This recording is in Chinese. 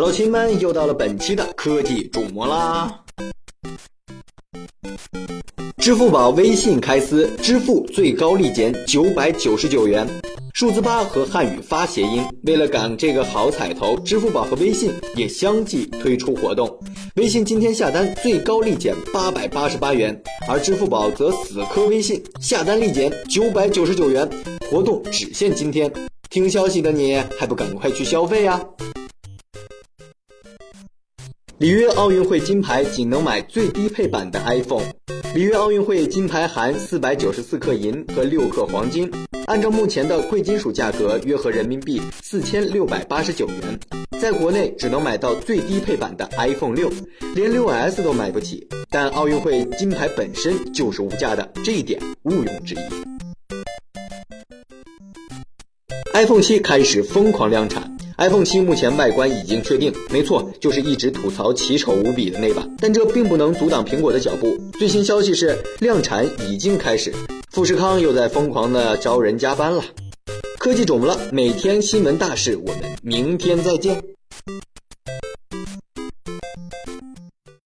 Hello，亲们，又到了本期的科技主播啦。支付宝、微信开撕，支付最高立减九百九十九元。数字八和汉语发谐音，为了赶这个好彩头，支付宝和微信也相继推出活动。微信今天下单最高立减八百八十八元，而支付宝则死磕微信，下单立减九百九十九元。活动只限今天，听消息的你还不赶快去消费呀？里约奥运会金牌仅能买最低配版的 iPhone。里约奥运会金牌含四百九十四克银和六克黄金，按照目前的贵金属价格，约合人民币四千六百八十九元，在国内只能买到最低配版的 iPhone 六，连六 S 都买不起。但奥运会金牌本身就是无价的，这一点毋庸置疑。iPhone 七开始疯狂量产。iPhone 七目前外观已经确定，没错，就是一直吐槽奇丑无比的那版。但这并不能阻挡苹果的脚步。最新消息是，量产已经开始。富士康又在疯狂的招人加班了。科技肿么了？每天新闻大事，我们明天再见。